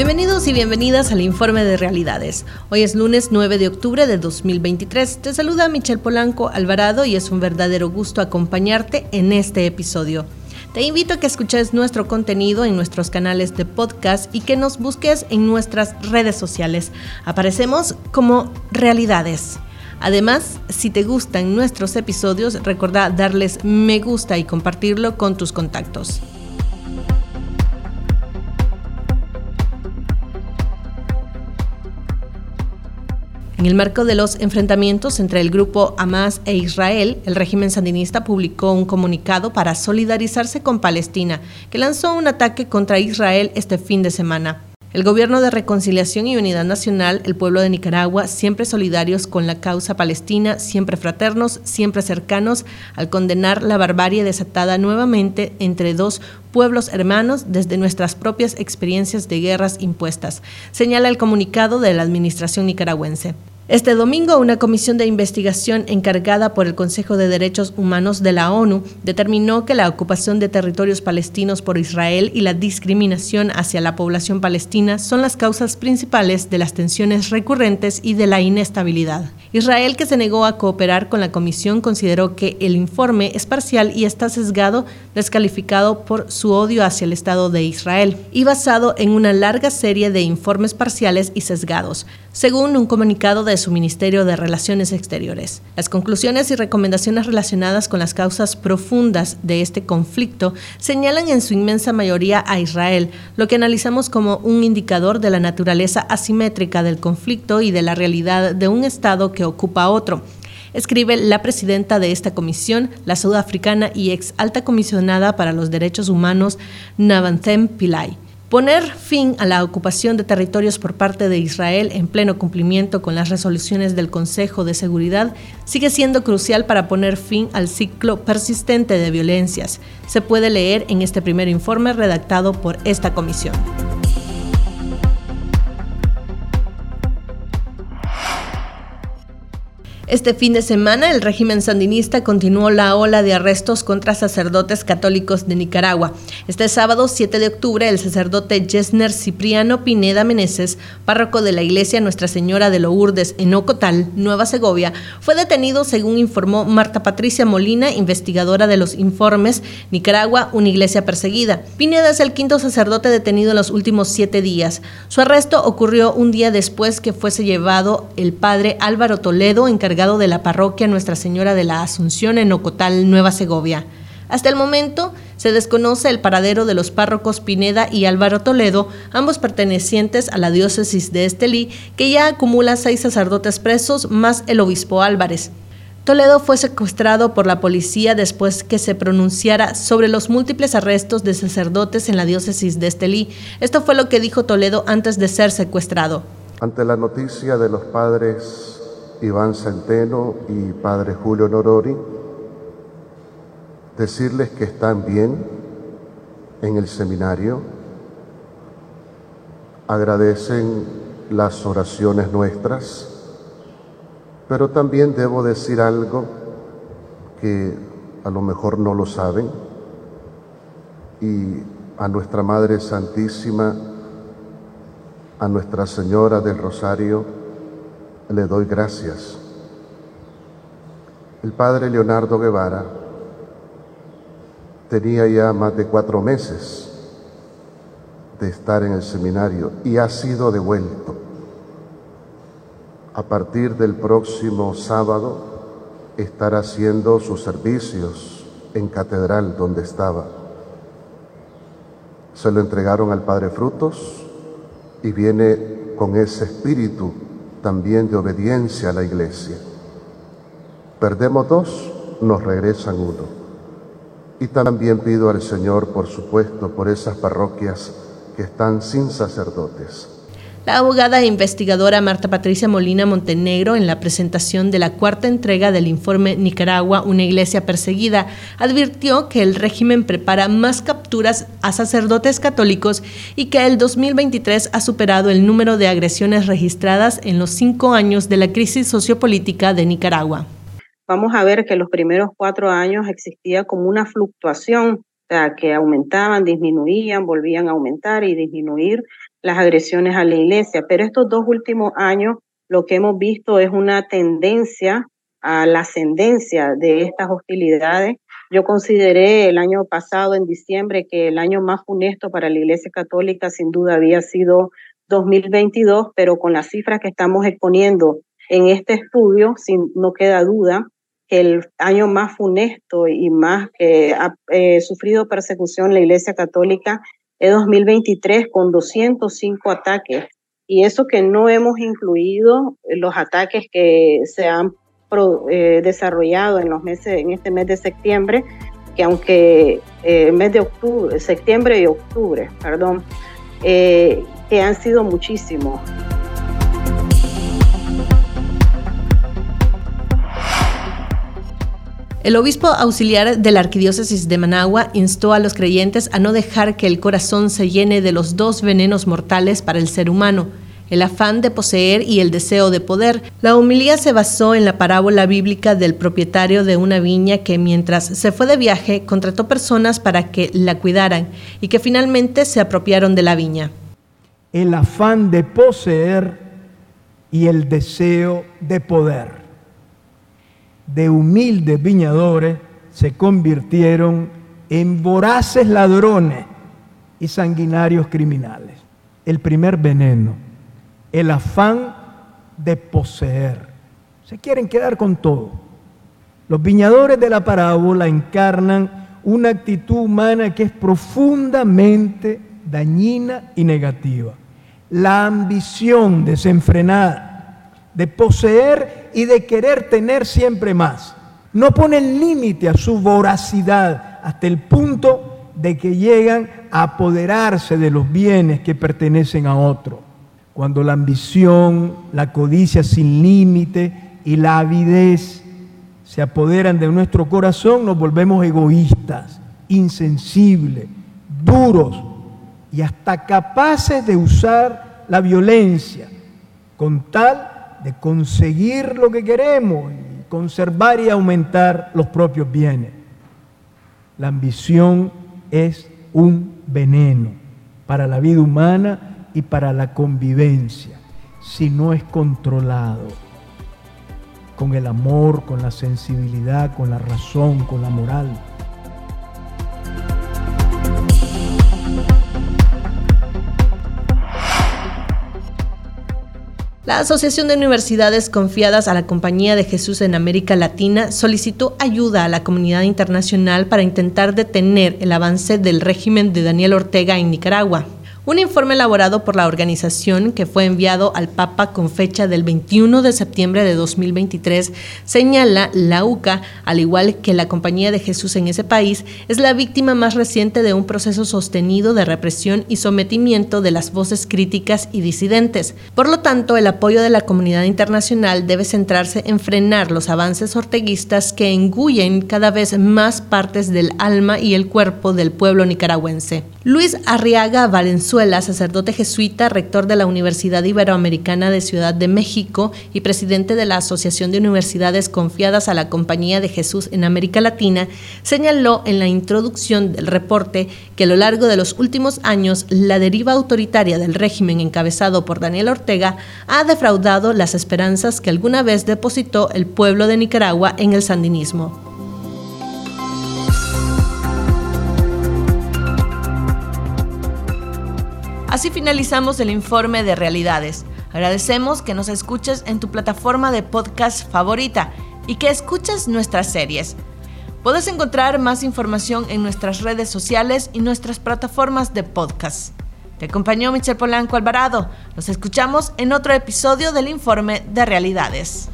Bienvenidos y bienvenidas al Informe de Realidades. Hoy es lunes 9 de octubre de 2023. Te saluda Michelle Polanco Alvarado y es un verdadero gusto acompañarte en este episodio. Te invito a que escuches nuestro contenido en nuestros canales de podcast y que nos busques en nuestras redes sociales. Aparecemos como Realidades. Además, si te gustan nuestros episodios, recuerda darles me gusta y compartirlo con tus contactos. En el marco de los enfrentamientos entre el grupo Hamas e Israel, el régimen sandinista publicó un comunicado para solidarizarse con Palestina, que lanzó un ataque contra Israel este fin de semana. El Gobierno de Reconciliación y Unidad Nacional, el pueblo de Nicaragua, siempre solidarios con la causa palestina, siempre fraternos, siempre cercanos, al condenar la barbarie desatada nuevamente entre dos pueblos hermanos desde nuestras propias experiencias de guerras impuestas, señala el comunicado de la Administración nicaragüense. Este domingo, una comisión de investigación encargada por el Consejo de Derechos Humanos de la ONU determinó que la ocupación de territorios palestinos por Israel y la discriminación hacia la población palestina son las causas principales de las tensiones recurrentes y de la inestabilidad. Israel, que se negó a cooperar con la comisión, consideró que el informe es parcial y está sesgado, descalificado por su odio hacia el Estado de Israel y basado en una larga serie de informes parciales y sesgados, según un comunicado de su Ministerio de Relaciones Exteriores. Las conclusiones y recomendaciones relacionadas con las causas profundas de este conflicto señalan en su inmensa mayoría a Israel, lo que analizamos como un indicador de la naturaleza asimétrica del conflicto y de la realidad de un Estado que ocupa otro escribe la presidenta de esta comisión, la sudafricana y ex alta comisionada para los derechos humanos, Navantem Pillay. Poner fin a la ocupación de territorios por parte de Israel en pleno cumplimiento con las resoluciones del Consejo de Seguridad sigue siendo crucial para poner fin al ciclo persistente de violencias. Se puede leer en este primer informe redactado por esta comisión. Este fin de semana, el régimen sandinista continuó la ola de arrestos contra sacerdotes católicos de Nicaragua. Este sábado 7 de octubre, el sacerdote Jesner Cipriano Pineda Meneses, párroco de la iglesia Nuestra Señora de Lourdes en Ocotal, Nueva Segovia, fue detenido según informó Marta Patricia Molina, investigadora de los informes Nicaragua, una iglesia perseguida. Pineda es el quinto sacerdote detenido en los últimos siete días. Su arresto ocurrió un día después que fuese llevado el padre Álvaro Toledo, encargado de la parroquia Nuestra Señora de la Asunción en Ocotal, Nueva Segovia. Hasta el momento se desconoce el paradero de los párrocos Pineda y Álvaro Toledo, ambos pertenecientes a la diócesis de Estelí, que ya acumula seis sacerdotes presos más el obispo Álvarez. Toledo fue secuestrado por la policía después que se pronunciara sobre los múltiples arrestos de sacerdotes en la diócesis de Estelí. Esto fue lo que dijo Toledo antes de ser secuestrado. Ante la noticia de los padres Iván Centeno y Padre Julio Norori, decirles que están bien en el seminario, agradecen las oraciones nuestras, pero también debo decir algo que a lo mejor no lo saben, y a nuestra Madre Santísima, a Nuestra Señora del Rosario, le doy gracias. El padre Leonardo Guevara tenía ya más de cuatro meses de estar en el seminario y ha sido devuelto. A partir del próximo sábado estará haciendo sus servicios en catedral donde estaba. Se lo entregaron al Padre Frutos y viene con ese espíritu también de obediencia a la iglesia. Perdemos dos, nos regresan uno. Y también pido al Señor, por supuesto, por esas parroquias que están sin sacerdotes la abogada e investigadora Marta Patricia Molina Montenegro, en la presentación de la cuarta entrega del informe Nicaragua, una iglesia perseguida, advirtió que el régimen prepara más capturas a sacerdotes católicos y que el 2023 ha superado el número de agresiones registradas en los cinco años de la crisis sociopolítica de Nicaragua. Vamos a ver que los primeros cuatro años existía como una fluctuación, que aumentaban, disminuían, volvían a aumentar y disminuir las agresiones a la iglesia. Pero estos dos últimos años lo que hemos visto es una tendencia a la ascendencia de estas hostilidades. Yo consideré el año pasado, en diciembre, que el año más funesto para la Iglesia Católica sin duda había sido 2022, pero con las cifras que estamos exponiendo en este estudio, sin, no queda duda el año más funesto y más que ha eh, sufrido persecución la Iglesia Católica es 2023 con 205 ataques. Y eso que no hemos incluido los ataques que se han eh, desarrollado en los meses, en este mes de septiembre, que aunque el eh, mes de octubre, septiembre y octubre, perdón, eh, que han sido muchísimos. El obispo auxiliar de la Arquidiócesis de Managua instó a los creyentes a no dejar que el corazón se llene de los dos venenos mortales para el ser humano, el afán de poseer y el deseo de poder. La humilía se basó en la parábola bíblica del propietario de una viña que mientras se fue de viaje contrató personas para que la cuidaran y que finalmente se apropiaron de la viña. El afán de poseer y el deseo de poder de humildes viñadores se convirtieron en voraces ladrones y sanguinarios criminales. El primer veneno, el afán de poseer. Se quieren quedar con todo. Los viñadores de la parábola encarnan una actitud humana que es profundamente dañina y negativa. La ambición desenfrenada de poseer y de querer tener siempre más. No ponen límite a su voracidad hasta el punto de que llegan a apoderarse de los bienes que pertenecen a otro. Cuando la ambición, la codicia sin límite y la avidez se apoderan de nuestro corazón, nos volvemos egoístas, insensibles, duros y hasta capaces de usar la violencia con tal de conseguir lo que queremos y conservar y aumentar los propios bienes. La ambición es un veneno para la vida humana y para la convivencia si no es controlado con el amor, con la sensibilidad, con la razón, con la moral. La Asociación de Universidades Confiadas a la Compañía de Jesús en América Latina solicitó ayuda a la comunidad internacional para intentar detener el avance del régimen de Daniel Ortega en Nicaragua. Un informe elaborado por la organización que fue enviado al Papa con fecha del 21 de septiembre de 2023 señala la UCA, al igual que la Compañía de Jesús en ese país, es la víctima más reciente de un proceso sostenido de represión y sometimiento de las voces críticas y disidentes. Por lo tanto, el apoyo de la comunidad internacional debe centrarse en frenar los avances orteguistas que engullen cada vez más partes del alma y el cuerpo del pueblo nicaragüense. Luis Arriaga Valenzuela, sacerdote jesuita, rector de la Universidad Iberoamericana de Ciudad de México y presidente de la Asociación de Universidades Confiadas a la Compañía de Jesús en América Latina, señaló en la introducción del reporte que a lo largo de los últimos años la deriva autoritaria del régimen encabezado por Daniel Ortega ha defraudado las esperanzas que alguna vez depositó el pueblo de Nicaragua en el sandinismo. Así finalizamos el informe de realidades. Agradecemos que nos escuches en tu plataforma de podcast favorita y que escuches nuestras series. Puedes encontrar más información en nuestras redes sociales y nuestras plataformas de podcast. Te acompañó Michel Polanco Alvarado. Nos escuchamos en otro episodio del informe de realidades.